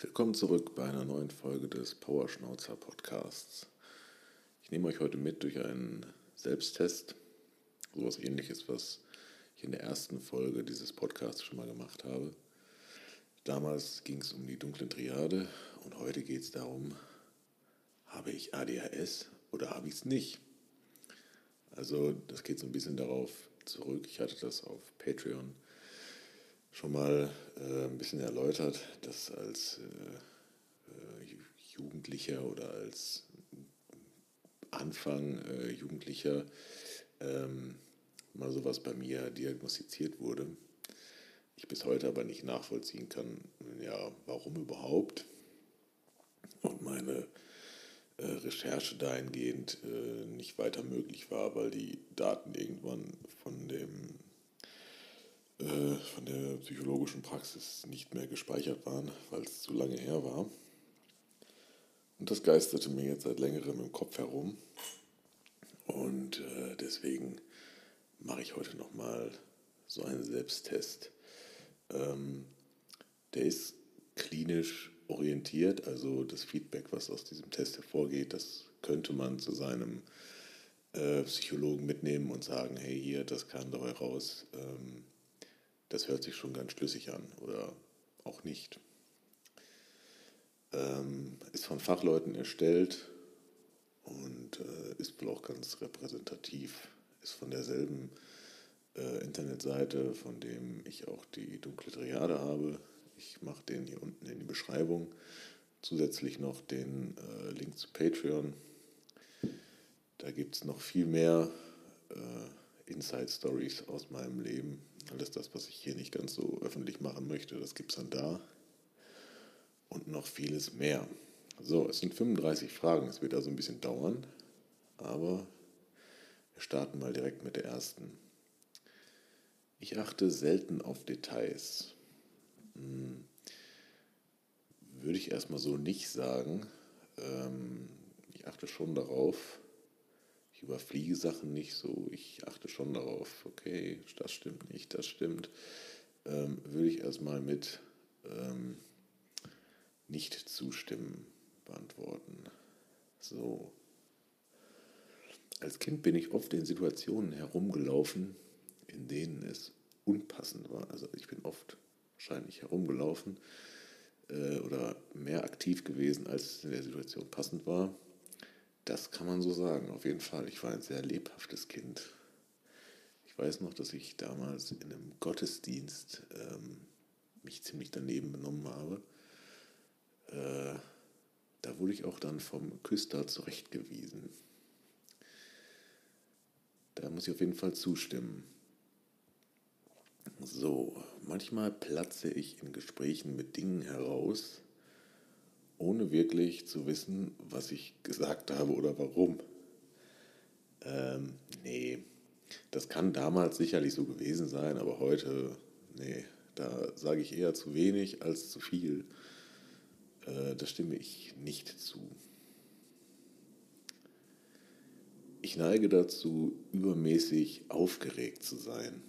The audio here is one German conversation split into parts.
Willkommen zurück bei einer neuen Folge des Powerschnauzer Podcasts. Ich nehme euch heute mit durch einen Selbsttest, sowas ähnliches, was ich in der ersten Folge dieses Podcasts schon mal gemacht habe. Damals ging es um die dunkle Triade und heute geht es darum, habe ich ADHS oder habe ich es nicht? Also das geht so ein bisschen darauf zurück. Ich hatte das auf Patreon schon mal äh, ein bisschen erläutert, dass als äh, äh, Jugendlicher oder als Anfang äh, Jugendlicher ähm, mal sowas bei mir diagnostiziert wurde. Ich bis heute aber nicht nachvollziehen kann, ja, warum überhaupt. Und meine äh, Recherche dahingehend äh, nicht weiter möglich war, weil die Daten irgendwann von dem äh, von der psychologischen Praxis nicht mehr gespeichert waren, weil es zu lange her war. Und das geisterte mir jetzt seit längerem im Kopf herum. Und äh, deswegen mache ich heute nochmal so einen Selbsttest. Ähm, der ist klinisch orientiert, also das Feedback, was aus diesem Test hervorgeht, das könnte man zu seinem äh, Psychologen mitnehmen und sagen, hey, hier, das kam dabei raus. Ähm, das hört sich schon ganz schlüssig an oder auch nicht. Ähm, ist von Fachleuten erstellt und äh, ist wohl auch ganz repräsentativ. Ist von derselben äh, Internetseite, von dem ich auch die dunkle Triade habe. Ich mache den hier unten in die Beschreibung. Zusätzlich noch den äh, Link zu Patreon. Da gibt es noch viel mehr äh, Inside Stories aus meinem Leben, alles das, was ich hier nicht ganz so öffentlich machen möchte, das gibt es dann da. Und noch vieles mehr. So, es sind 35 Fragen. Es wird also ein bisschen dauern. Aber wir starten mal direkt mit der ersten. Ich achte selten auf Details. Hm, würde ich erstmal so nicht sagen. Ähm, ich achte schon darauf, ich überfliege Sachen nicht so, ich achte schon darauf, okay, das stimmt nicht, das stimmt, ähm, würde ich erstmal mit ähm, nicht zustimmen beantworten. So. Als Kind bin ich oft in Situationen herumgelaufen, in denen es unpassend war. Also ich bin oft wahrscheinlich herumgelaufen äh, oder mehr aktiv gewesen, als es in der Situation passend war. Das kann man so sagen, auf jeden Fall. Ich war ein sehr lebhaftes Kind. Ich weiß noch, dass ich damals in einem Gottesdienst ähm, mich ziemlich daneben benommen habe. Äh, da wurde ich auch dann vom Küster zurechtgewiesen. Da muss ich auf jeden Fall zustimmen. So, manchmal platze ich in Gesprächen mit Dingen heraus, ohne wirklich zu wissen, was ich gesagt habe oder warum. Ähm, nee, das kann damals sicherlich so gewesen sein, aber heute, nee, da sage ich eher zu wenig als zu viel. Äh, da stimme ich nicht zu. Ich neige dazu, übermäßig aufgeregt zu sein.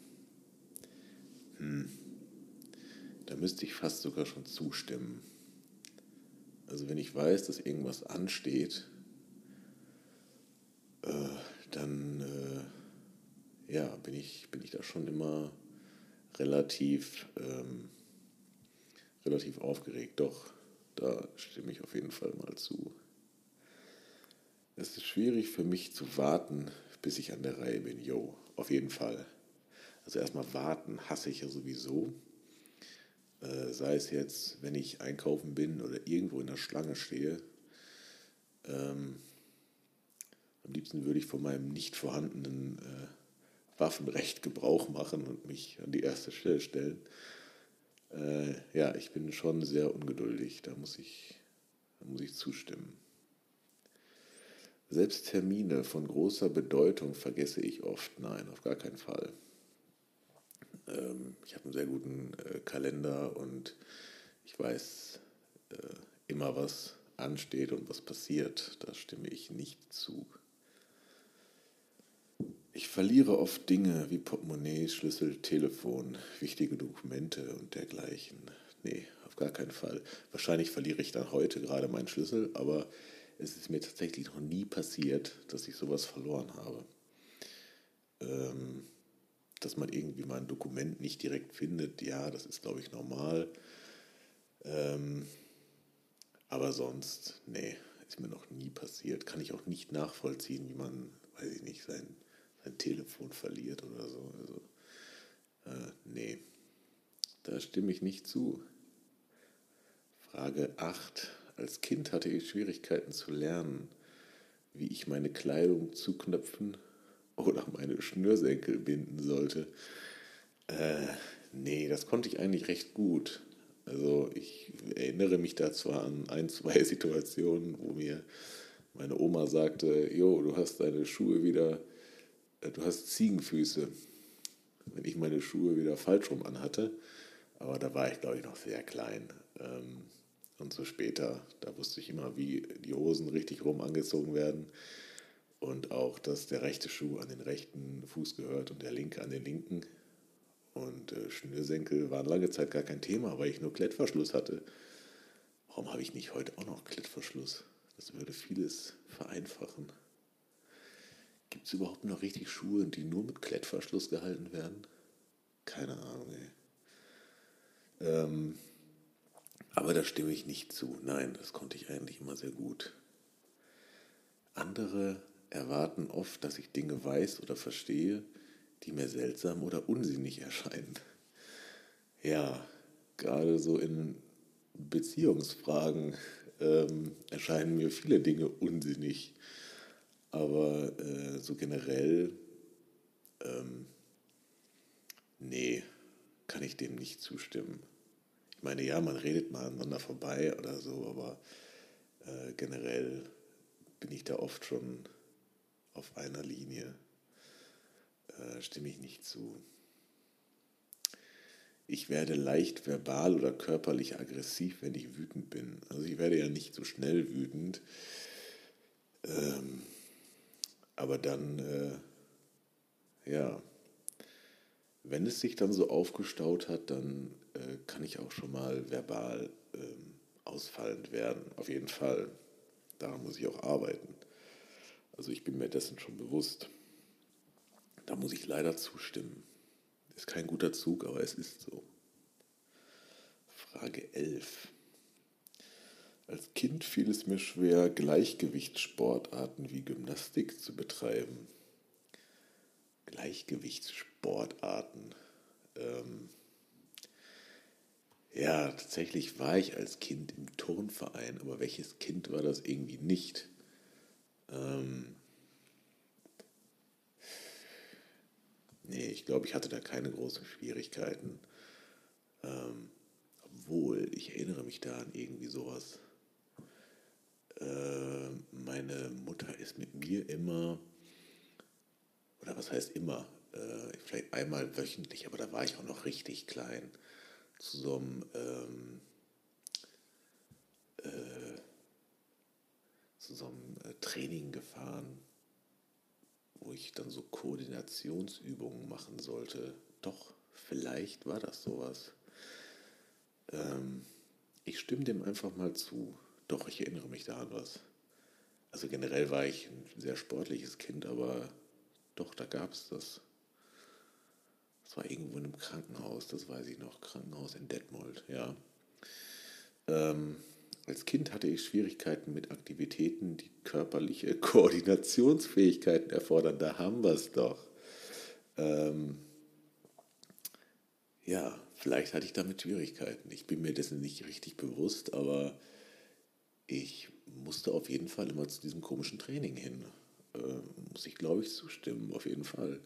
Hm. Da müsste ich fast sogar schon zustimmen. Also wenn ich weiß, dass irgendwas ansteht, äh, dann äh, ja, bin, ich, bin ich da schon immer relativ, ähm, relativ aufgeregt. Doch, da stimme ich auf jeden Fall mal zu. Es ist schwierig für mich zu warten, bis ich an der Reihe bin. Jo, auf jeden Fall. Also erstmal warten hasse ich ja sowieso. Äh, sei es jetzt, wenn ich einkaufen bin oder irgendwo in der Schlange stehe. Ähm, am liebsten würde ich von meinem nicht vorhandenen äh, Waffenrecht Gebrauch machen und mich an die erste Stelle stellen. Äh, ja, ich bin schon sehr ungeduldig, da muss ich, da muss ich zustimmen. Selbst Termine von großer Bedeutung vergesse ich oft. Nein, auf gar keinen Fall. Ähm, ich habe einen sehr guten äh, Kalender und ich weiß äh, immer, was ansteht und was passiert. Da stimme ich nicht zu. Ich verliere oft Dinge wie Portemonnaie, Schlüssel, Telefon, wichtige Dokumente und dergleichen. nee, auf gar keinen Fall. Wahrscheinlich verliere ich dann heute gerade meinen Schlüssel, aber es ist mir tatsächlich noch nie passiert, dass ich sowas verloren habe. Ähm, dass man irgendwie mal ein Dokument nicht direkt findet, ja, das ist, glaube ich, normal. Ähm, aber sonst, nee, ist mir noch nie passiert. Kann ich auch nicht nachvollziehen, wie man, weiß ich nicht, sein, sein Telefon verliert oder so. Also, äh, nee, da stimme ich nicht zu. Frage 8. Als Kind hatte ich Schwierigkeiten zu lernen, wie ich meine Kleidung zuknöpfen oder meine Schnürsenkel binden sollte. Äh, nee, das konnte ich eigentlich recht gut. Also ich erinnere mich da zwar an ein, zwei Situationen, wo mir meine Oma sagte, Jo, du hast deine Schuhe wieder, äh, du hast Ziegenfüße, wenn ich meine Schuhe wieder falsch rum anhatte. Aber da war ich, glaube ich, noch sehr klein. Ähm, und so später, da wusste ich immer, wie die Hosen richtig rum angezogen werden und auch, dass der rechte Schuh an den rechten Fuß gehört und der linke an den linken. Und äh, Schnürsenkel waren lange Zeit gar kein Thema, weil ich nur Klettverschluss hatte. Warum habe ich nicht heute auch noch Klettverschluss? Das würde vieles vereinfachen. Gibt es überhaupt noch richtig Schuhe, die nur mit Klettverschluss gehalten werden? Keine Ahnung, ey. Ähm, aber da stimme ich nicht zu. Nein, das konnte ich eigentlich immer sehr gut. Andere erwarten oft, dass ich Dinge weiß oder verstehe, die mir seltsam oder unsinnig erscheinen. Ja, gerade so in Beziehungsfragen ähm, erscheinen mir viele Dinge unsinnig. Aber äh, so generell, ähm, nee, kann ich dem nicht zustimmen. Ich meine, ja, man redet mal aneinander vorbei oder so, aber äh, generell bin ich da oft schon auf einer Linie. Äh, stimme ich nicht zu. Ich werde leicht verbal oder körperlich aggressiv, wenn ich wütend bin. Also ich werde ja nicht so schnell wütend. Ähm, aber dann, äh, ja, wenn es sich dann so aufgestaut hat, dann äh, kann ich auch schon mal verbal ähm, ausfallend werden. Auf jeden Fall. Daran muss ich auch arbeiten. Also ich bin mir dessen schon bewusst. Da muss ich leider zustimmen. Ist kein guter Zug, aber es ist so. Frage 11. Als Kind fiel es mir schwer, Gleichgewichtssportarten wie Gymnastik zu betreiben. Gleichgewichtssportarten. Ähm, ja, tatsächlich war ich als Kind im Turnverein, aber welches Kind war das irgendwie nicht? Ähm, nee, ich glaube, ich hatte da keine großen Schwierigkeiten. Ähm, obwohl, ich erinnere mich da an irgendwie sowas. Äh, meine Mutter ist mit mir immer, oder was heißt immer, äh, vielleicht einmal wöchentlich, aber da war ich auch noch richtig klein zu so einem ähm, zu so einem Training gefahren, wo ich dann so Koordinationsübungen machen sollte. Doch, vielleicht war das sowas. Ähm, ich stimme dem einfach mal zu. Doch, ich erinnere mich da an was. Also generell war ich ein sehr sportliches Kind, aber doch, da gab es das. Das war irgendwo in einem Krankenhaus, das weiß ich noch. Krankenhaus in Detmold, ja. Ähm, als Kind hatte ich Schwierigkeiten mit Aktivitäten, die körperliche Koordinationsfähigkeiten erfordern. Da haben wir es doch. Ähm, ja, vielleicht hatte ich damit Schwierigkeiten. Ich bin mir dessen nicht richtig bewusst, aber ich musste auf jeden Fall immer zu diesem komischen Training hin. Ähm, muss ich, glaube ich, zustimmen, auf jeden Fall.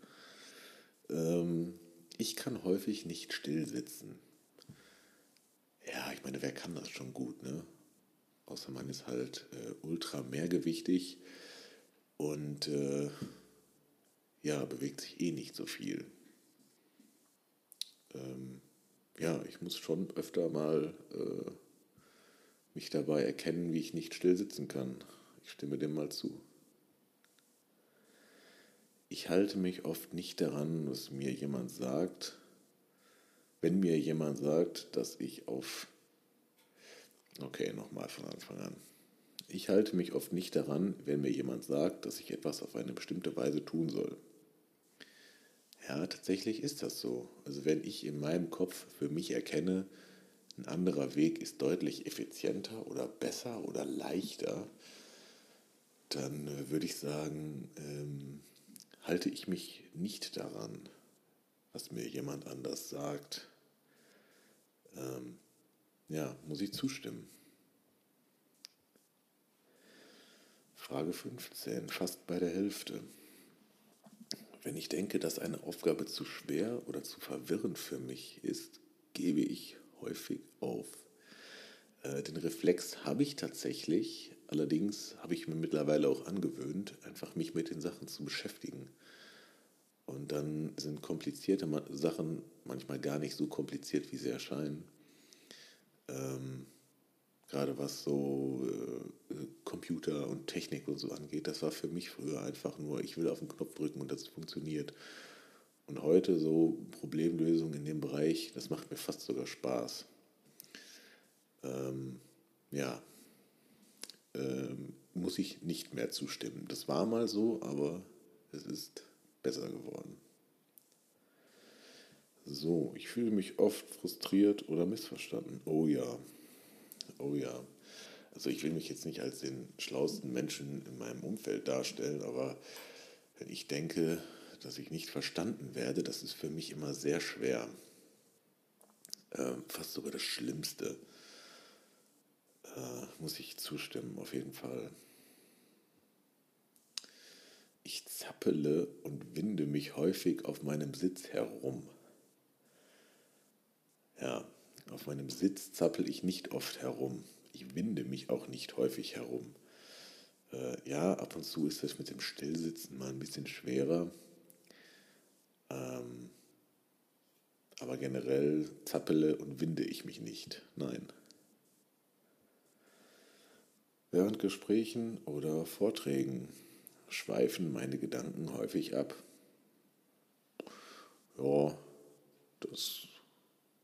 Ähm, ich kann häufig nicht still sitzen. Ja, ich meine, wer kann das schon gut, ne? Außer man ist halt äh, ultra mehrgewichtig und äh, ja, bewegt sich eh nicht so viel. Ähm, ja, ich muss schon öfter mal äh, mich dabei erkennen, wie ich nicht still sitzen kann. Ich stimme dem mal zu. Ich halte mich oft nicht daran, was mir jemand sagt, wenn mir jemand sagt, dass ich auf... Okay, nochmal von Anfang an. Ich halte mich oft nicht daran, wenn mir jemand sagt, dass ich etwas auf eine bestimmte Weise tun soll. Ja, tatsächlich ist das so. Also wenn ich in meinem Kopf für mich erkenne, ein anderer Weg ist deutlich effizienter oder besser oder leichter, dann äh, würde ich sagen, ähm, halte ich mich nicht daran, was mir jemand anders sagt. Ähm, ja, muss ich zustimmen. Frage 15, fast bei der Hälfte. Wenn ich denke, dass eine Aufgabe zu schwer oder zu verwirrend für mich ist, gebe ich häufig auf. Äh, den Reflex habe ich tatsächlich, allerdings habe ich mir mittlerweile auch angewöhnt, einfach mich mit den Sachen zu beschäftigen. Und dann sind komplizierte Sachen manchmal gar nicht so kompliziert, wie sie erscheinen. Ähm, gerade was so äh, Computer und Technik und so angeht, das war für mich früher einfach nur, ich will auf den Knopf drücken und das funktioniert. Und heute so Problemlösung in dem Bereich, das macht mir fast sogar Spaß. Ähm, ja, ähm, muss ich nicht mehr zustimmen. Das war mal so, aber es ist besser geworden. So, ich fühle mich oft frustriert oder missverstanden. Oh ja, oh ja. Also ich will mich jetzt nicht als den schlauesten Menschen in meinem Umfeld darstellen, aber wenn ich denke, dass ich nicht verstanden werde, das ist für mich immer sehr schwer. Äh, fast sogar das Schlimmste. Äh, muss ich zustimmen, auf jeden Fall. Ich zappele und winde mich häufig auf meinem Sitz herum. Ja, auf meinem Sitz zappel ich nicht oft herum. Ich winde mich auch nicht häufig herum. Äh, ja, ab und zu ist das mit dem Stillsitzen mal ein bisschen schwerer. Ähm, aber generell zappele und winde ich mich nicht. Nein. Während Gesprächen oder Vorträgen schweifen meine Gedanken häufig ab. Ja, das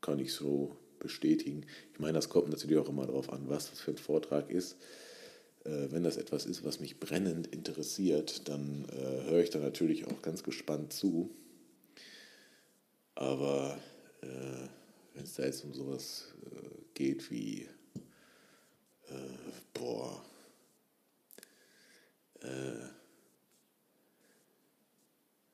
kann ich so bestätigen. Ich meine, das kommt natürlich auch immer darauf an, was das für ein Vortrag ist. Äh, wenn das etwas ist, was mich brennend interessiert, dann äh, höre ich da natürlich auch ganz gespannt zu. Aber äh, wenn es da jetzt um sowas äh, geht wie, äh, boah, äh,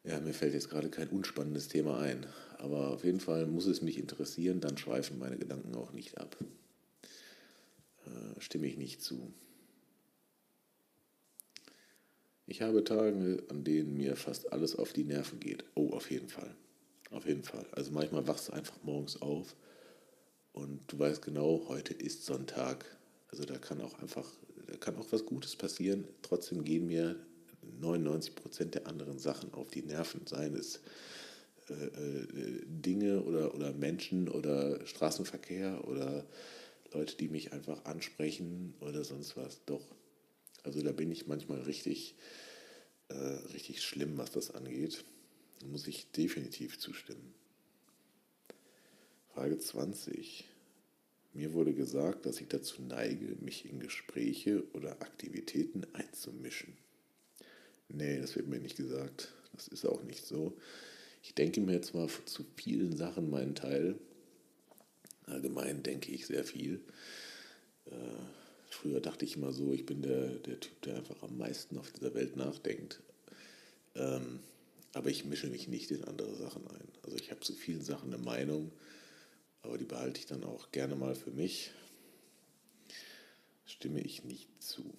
ja, mir fällt jetzt gerade kein unspannendes Thema ein. Aber auf jeden Fall muss es mich interessieren, dann schweifen meine Gedanken auch nicht ab. Äh, stimme ich nicht zu. Ich habe Tage, an denen mir fast alles auf die Nerven geht. Oh, auf jeden Fall. Auf jeden Fall. Also manchmal wachst du einfach morgens auf und du weißt genau, heute ist Sonntag. Also da kann auch einfach, da kann auch was Gutes passieren. Trotzdem gehen mir 99 Prozent der anderen Sachen auf die Nerven. Seien es äh, äh, Dinge oder, oder Menschen oder Straßenverkehr oder Leute, die mich einfach ansprechen oder sonst was. Doch. Also da bin ich manchmal richtig, äh, richtig schlimm, was das angeht. Da muss ich definitiv zustimmen. Frage 20. Mir wurde gesagt, dass ich dazu neige, mich in Gespräche oder Aktivitäten einzumischen. Nee, das wird mir nicht gesagt. Das ist auch nicht so. Ich denke mir zwar zu vielen Sachen meinen Teil. Allgemein denke ich sehr viel. Äh, früher dachte ich immer so, ich bin der, der Typ, der einfach am meisten auf dieser Welt nachdenkt. Ähm, aber ich mische mich nicht in andere Sachen ein. Also ich habe zu vielen Sachen eine Meinung, aber die behalte ich dann auch gerne mal für mich. Stimme ich nicht zu.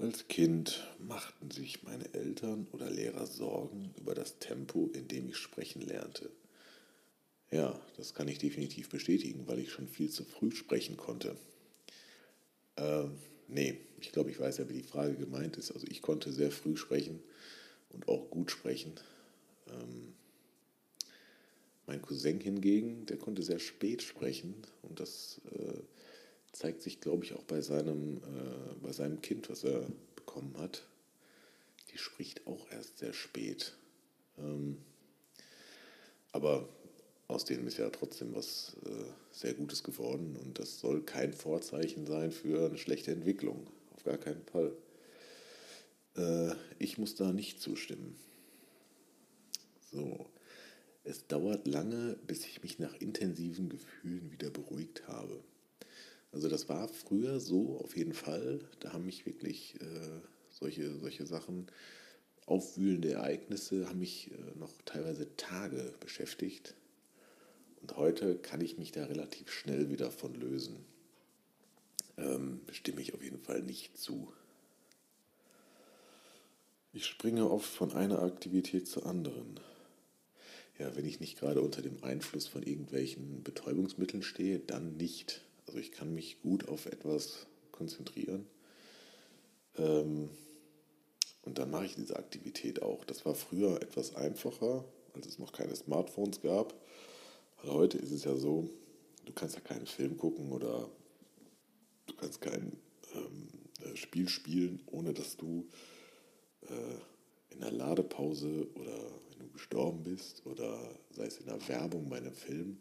Als Kind machten sich meine Eltern oder Lehrer Sorgen über das Tempo, in dem ich sprechen lernte. Ja, das kann ich definitiv bestätigen, weil ich schon viel zu früh sprechen konnte. Ähm, nee, ich glaube, ich weiß ja, wie die Frage gemeint ist. Also ich konnte sehr früh sprechen und auch gut sprechen. Ähm, mein Cousin hingegen, der konnte sehr spät sprechen und das äh, zeigt sich, glaube ich, auch bei seinem, äh, bei seinem Kind, was er bekommen hat. Die spricht auch erst sehr spät. Ähm, aber aus denen ist ja trotzdem was äh, sehr Gutes geworden und das soll kein Vorzeichen sein für eine schlechte Entwicklung. Auf gar keinen Fall. Äh, ich muss da nicht zustimmen. So. Es dauert lange, bis ich mich nach intensiven Gefühlen wieder beruhigt habe. Also das war früher so auf jeden Fall. Da haben mich wirklich äh, solche, solche Sachen, aufwühlende Ereignisse, haben mich äh, noch teilweise Tage beschäftigt. Und heute kann ich mich da relativ schnell wieder von lösen. Ähm, stimme ich auf jeden Fall nicht zu. Ich springe oft von einer Aktivität zur anderen. Ja, wenn ich nicht gerade unter dem Einfluss von irgendwelchen Betäubungsmitteln stehe, dann nicht. Also ich kann mich gut auf etwas konzentrieren. Ähm, und dann mache ich diese Aktivität auch. Das war früher etwas einfacher, als es noch keine Smartphones gab. Weil heute ist es ja so, du kannst ja keinen Film gucken oder du kannst kein ähm, äh, Spiel spielen, ohne dass du äh, in der Ladepause oder wenn du gestorben bist oder sei es in der Werbung bei einem Film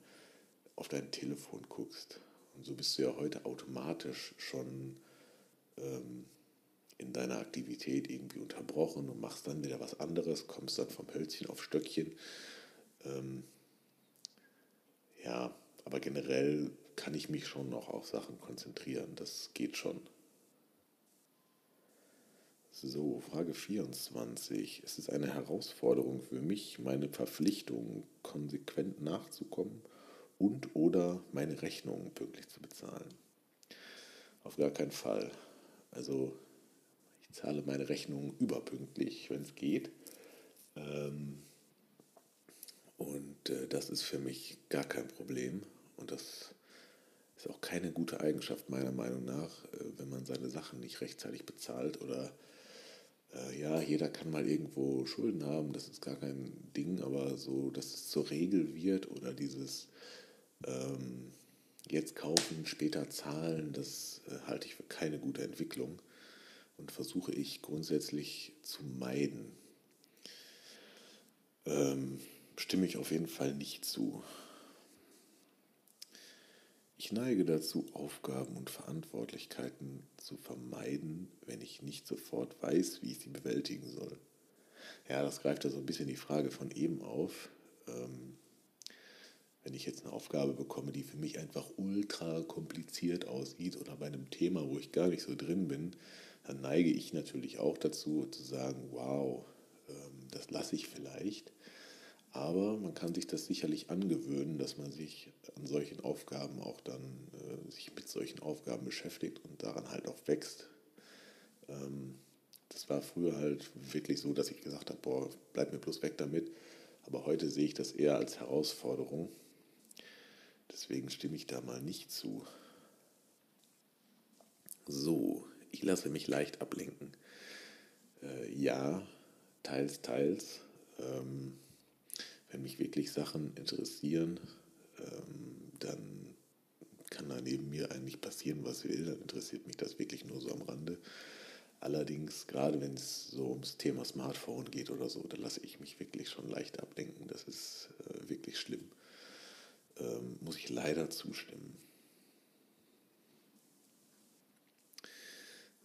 auf dein Telefon guckst. Und so bist du ja heute automatisch schon ähm, in deiner Aktivität irgendwie unterbrochen und machst dann wieder was anderes, kommst dann vom Hölzchen auf Stöckchen. Ähm, ja, aber generell kann ich mich schon noch auf Sachen konzentrieren. Das geht schon. So, Frage 24. Es ist eine Herausforderung für mich, meine Verpflichtungen konsequent nachzukommen und oder meine Rechnungen pünktlich zu bezahlen. Auf gar keinen Fall. Also ich zahle meine Rechnungen überpünktlich, wenn es geht. Ähm, und äh, das ist für mich gar kein Problem. Und das ist auch keine gute Eigenschaft meiner Meinung nach, äh, wenn man seine Sachen nicht rechtzeitig bezahlt oder äh, ja, jeder kann mal irgendwo Schulden haben, das ist gar kein Ding, aber so, dass es zur Regel wird oder dieses ähm, jetzt kaufen, später zahlen, das äh, halte ich für keine gute Entwicklung und versuche ich grundsätzlich zu meiden. Ähm, stimme ich auf jeden Fall nicht zu. Ich neige dazu, Aufgaben und Verantwortlichkeiten zu vermeiden, wenn ich nicht sofort weiß, wie ich sie bewältigen soll. Ja, das greift ja so ein bisschen die Frage von eben auf. Ähm, wenn ich jetzt eine Aufgabe bekomme, die für mich einfach ultra kompliziert aussieht oder bei einem Thema, wo ich gar nicht so drin bin, dann neige ich natürlich auch dazu zu sagen, wow, ähm, das lasse ich vielleicht. Aber man kann sich das sicherlich angewöhnen, dass man sich an solchen Aufgaben auch dann, äh, sich mit solchen Aufgaben beschäftigt und daran halt auch wächst. Ähm, das war früher halt wirklich so, dass ich gesagt habe, boah, bleib mir bloß weg damit. Aber heute sehe ich das eher als Herausforderung. Deswegen stimme ich da mal nicht zu. So, ich lasse mich leicht ablenken. Äh, ja, teils, teils. Ähm, wenn mich wirklich Sachen interessieren, ähm, dann kann da neben mir eigentlich passieren, was will. Dann interessiert mich das wirklich nur so am Rande. Allerdings, gerade wenn es so ums Thema Smartphone geht oder so, da lasse ich mich wirklich schon leicht ablenken. Das ist äh, wirklich schlimm. Leider zustimmen.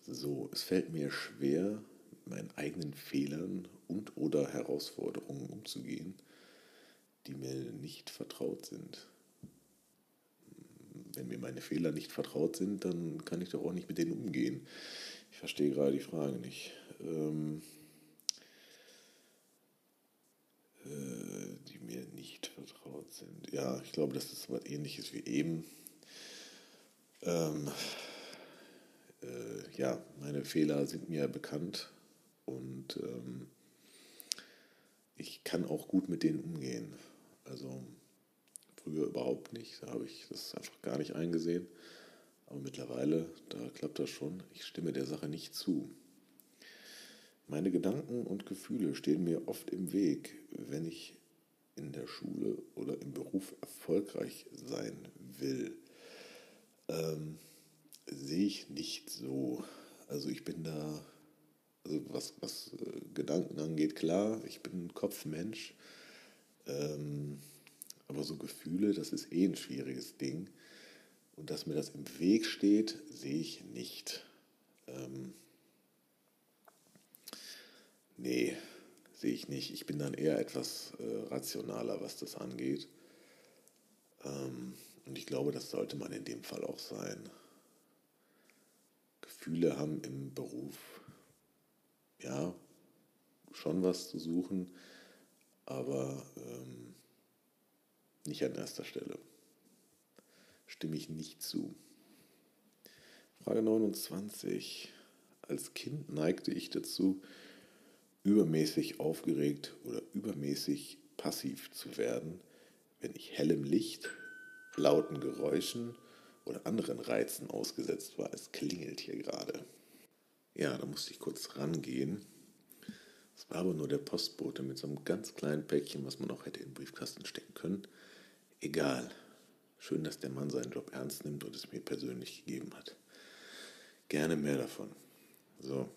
So, es fällt mir schwer, mit meinen eigenen Fehlern und oder Herausforderungen umzugehen die mir nicht vertraut sind. Wenn mir meine Fehler nicht vertraut sind, dann kann ich doch auch nicht mit denen umgehen. Ich verstehe gerade die Frage nicht. Ähm, äh, die mir nicht vertraut sind. Ja, ich glaube, das ist was ähnliches wie eben. Ähm, äh, ja, meine Fehler sind mir bekannt und ähm, ich kann auch gut mit denen umgehen. Also früher überhaupt nicht, da habe ich das einfach gar nicht eingesehen. Aber mittlerweile, da klappt das schon. Ich stimme der Sache nicht zu. Meine Gedanken und Gefühle stehen mir oft im Weg, wenn ich in der Schule oder im Beruf erfolgreich sein will. Ähm, sehe ich nicht so. Also ich bin da, also was, was äh, Gedanken angeht, klar, ich bin ein Kopfmensch. Ähm, Aber so Gefühle, das ist eh ein schwieriges Ding. Und dass mir das im Weg steht, sehe ich nicht. Ähm, nee, sehe ich nicht. Ich bin dann eher etwas äh, rationaler, was das angeht. Ähm, und ich glaube, das sollte man in dem Fall auch sein. Gefühle haben im Beruf ja schon was zu suchen, aber ähm, nicht an erster Stelle. Stimme ich nicht zu. Frage 29. Als Kind neigte ich dazu, übermäßig aufgeregt oder übermäßig passiv zu werden, wenn ich hellem Licht, lauten Geräuschen oder anderen Reizen ausgesetzt war. Es klingelt hier gerade. Ja, da musste ich kurz rangehen. Es war aber nur der Postbote mit so einem ganz kleinen Päckchen, was man auch hätte in den Briefkasten stecken können. Egal. Schön, dass der Mann seinen Job ernst nimmt und es mir persönlich gegeben hat. Gerne mehr davon. So.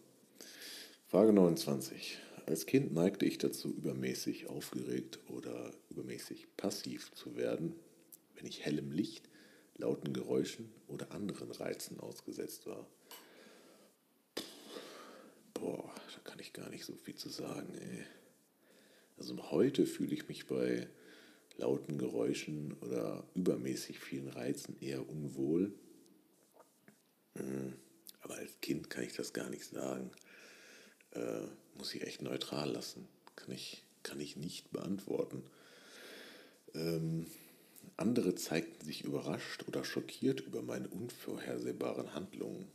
Frage 29. Als Kind neigte ich dazu, übermäßig aufgeregt oder übermäßig passiv zu werden, wenn ich hellem Licht, lauten Geräuschen oder anderen Reizen ausgesetzt war. Boah, da kann ich gar nicht so viel zu sagen. Ey. Also heute fühle ich mich bei lauten Geräuschen oder übermäßig vielen Reizen eher unwohl. Hm, aber als Kind kann ich das gar nicht sagen äh, muss ich echt neutral lassen. Kann ich, kann ich nicht beantworten. Ähm, andere zeigten sich überrascht oder schockiert über meine unvorhersehbaren Handlungen.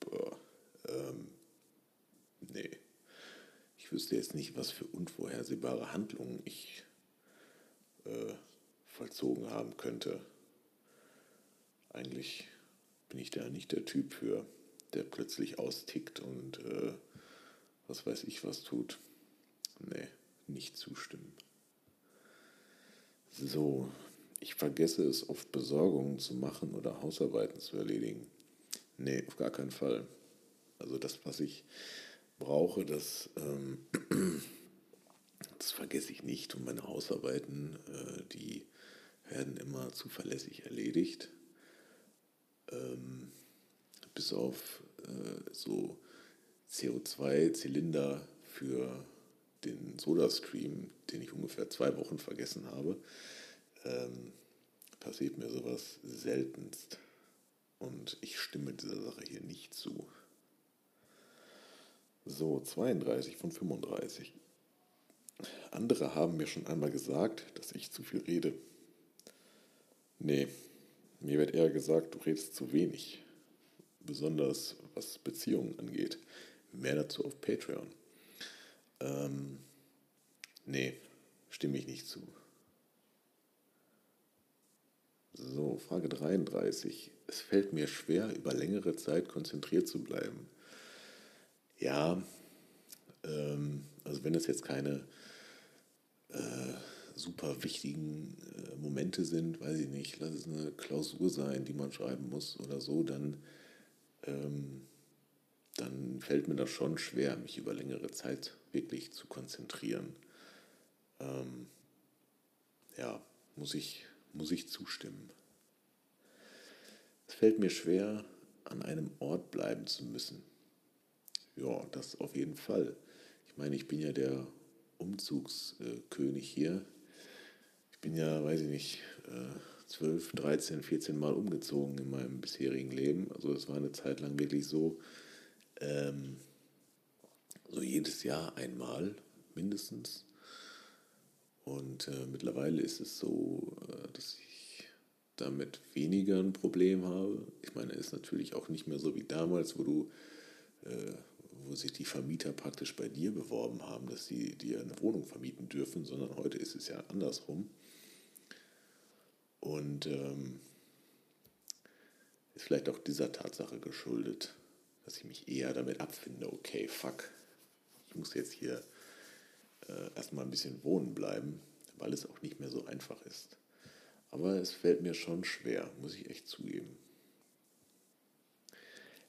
Boah, ähm, nee. Ich wüsste jetzt nicht, was für unvorhersehbare Handlungen ich äh, vollzogen haben könnte. Eigentlich bin ich da nicht der Typ für der plötzlich austickt und äh, was weiß ich was tut. Nee, nicht zustimmen. So, ich vergesse es oft, Besorgungen zu machen oder Hausarbeiten zu erledigen. Nee, auf gar keinen Fall. Also das, was ich brauche, das, ähm, das vergesse ich nicht. Und meine Hausarbeiten, äh, die werden immer zuverlässig erledigt. Ähm, bis auf äh, so CO2-Zylinder für den Soda-Stream, den ich ungefähr zwei Wochen vergessen habe, ähm, passiert mir sowas seltenst. Und ich stimme dieser Sache hier nicht zu. So, 32 von 35. Andere haben mir schon einmal gesagt, dass ich zu viel rede. Nee, mir wird eher gesagt, du redest zu wenig besonders was Beziehungen angeht. Mehr dazu auf Patreon. Ähm, nee, stimme ich nicht zu. So, Frage 33. Es fällt mir schwer, über längere Zeit konzentriert zu bleiben. Ja, ähm, also wenn es jetzt keine äh, super wichtigen äh, Momente sind, weiß ich nicht, lass es eine Klausur sein, die man schreiben muss oder so, dann ähm, dann fällt mir das schon schwer, mich über längere Zeit wirklich zu konzentrieren. Ähm, ja, muss ich, muss ich zustimmen. Es fällt mir schwer, an einem Ort bleiben zu müssen. Ja, das auf jeden Fall. Ich meine, ich bin ja der Umzugskönig hier. Ich bin ja, weiß ich nicht, äh, 12, 13, 14 Mal umgezogen in meinem bisherigen Leben. Also es war eine Zeit lang wirklich so, ähm, so jedes Jahr einmal mindestens. Und äh, mittlerweile ist es so, äh, dass ich damit weniger ein Problem habe. Ich meine, es ist natürlich auch nicht mehr so wie damals, wo du, äh, wo sich die Vermieter praktisch bei dir beworben haben, dass sie dir eine Wohnung vermieten dürfen, sondern heute ist es ja andersrum. Und ähm, ist vielleicht auch dieser Tatsache geschuldet, dass ich mich eher damit abfinde, okay, fuck, ich muss jetzt hier äh, erstmal ein bisschen wohnen bleiben, weil es auch nicht mehr so einfach ist. Aber es fällt mir schon schwer, muss ich echt zugeben.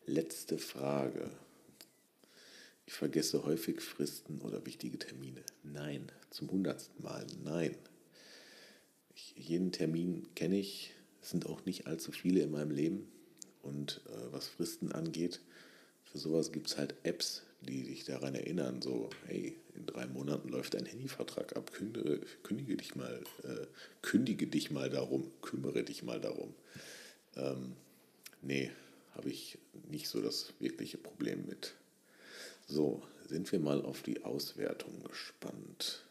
Letzte Frage. Ich vergesse häufig Fristen oder wichtige Termine. Nein, zum hundertsten Mal nein. Jeden Termin kenne ich. Es sind auch nicht allzu viele in meinem Leben. Und äh, was Fristen angeht, für sowas gibt es halt Apps, die dich daran erinnern, so, hey, in drei Monaten läuft dein Handyvertrag ab, kündige, kündige dich mal, äh, kündige dich mal darum, kümmere dich mal darum. Ähm, nee, habe ich nicht so das wirkliche Problem mit. So, sind wir mal auf die Auswertung gespannt.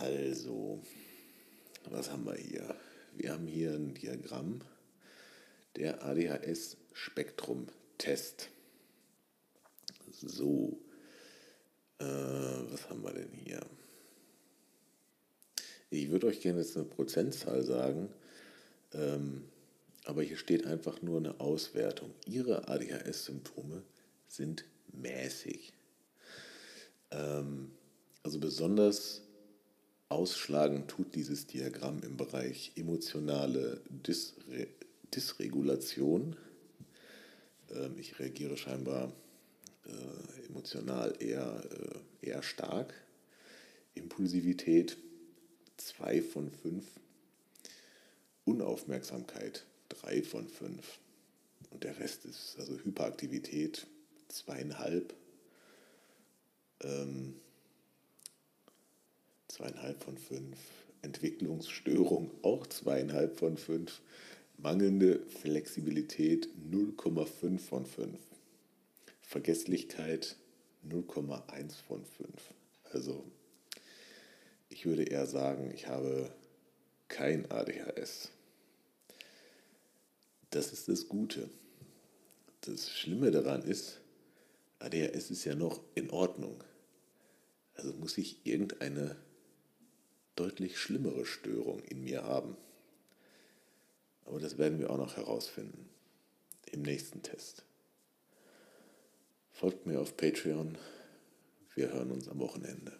Also, was haben wir hier? Wir haben hier ein Diagramm der ADHS-Spektrum-Test. So, äh, was haben wir denn hier? Ich würde euch gerne jetzt eine Prozentzahl sagen, ähm, aber hier steht einfach nur eine Auswertung. Ihre ADHS-Symptome sind mäßig. Ähm, also besonders ausschlagen tut dieses Diagramm im Bereich emotionale Dysre Dysregulation. Ähm, ich reagiere scheinbar äh, emotional eher, äh, eher stark. Impulsivität 2 von 5. Unaufmerksamkeit 3 von 5. Und der Rest ist also Hyperaktivität zweieinhalb. Ähm, zweieinhalb von fünf. Entwicklungsstörung auch zweieinhalb von fünf. Mangelnde Flexibilität 0,5 von 5. Vergesslichkeit 0,1 von 5. Also ich würde eher sagen, ich habe kein ADHS. Das ist das Gute. Das Schlimme daran ist, ADHS ist ja noch in Ordnung. Also muss ich irgendeine deutlich schlimmere Störung in mir haben. Aber das werden wir auch noch herausfinden im nächsten Test. Folgt mir auf Patreon. Wir hören uns am Wochenende.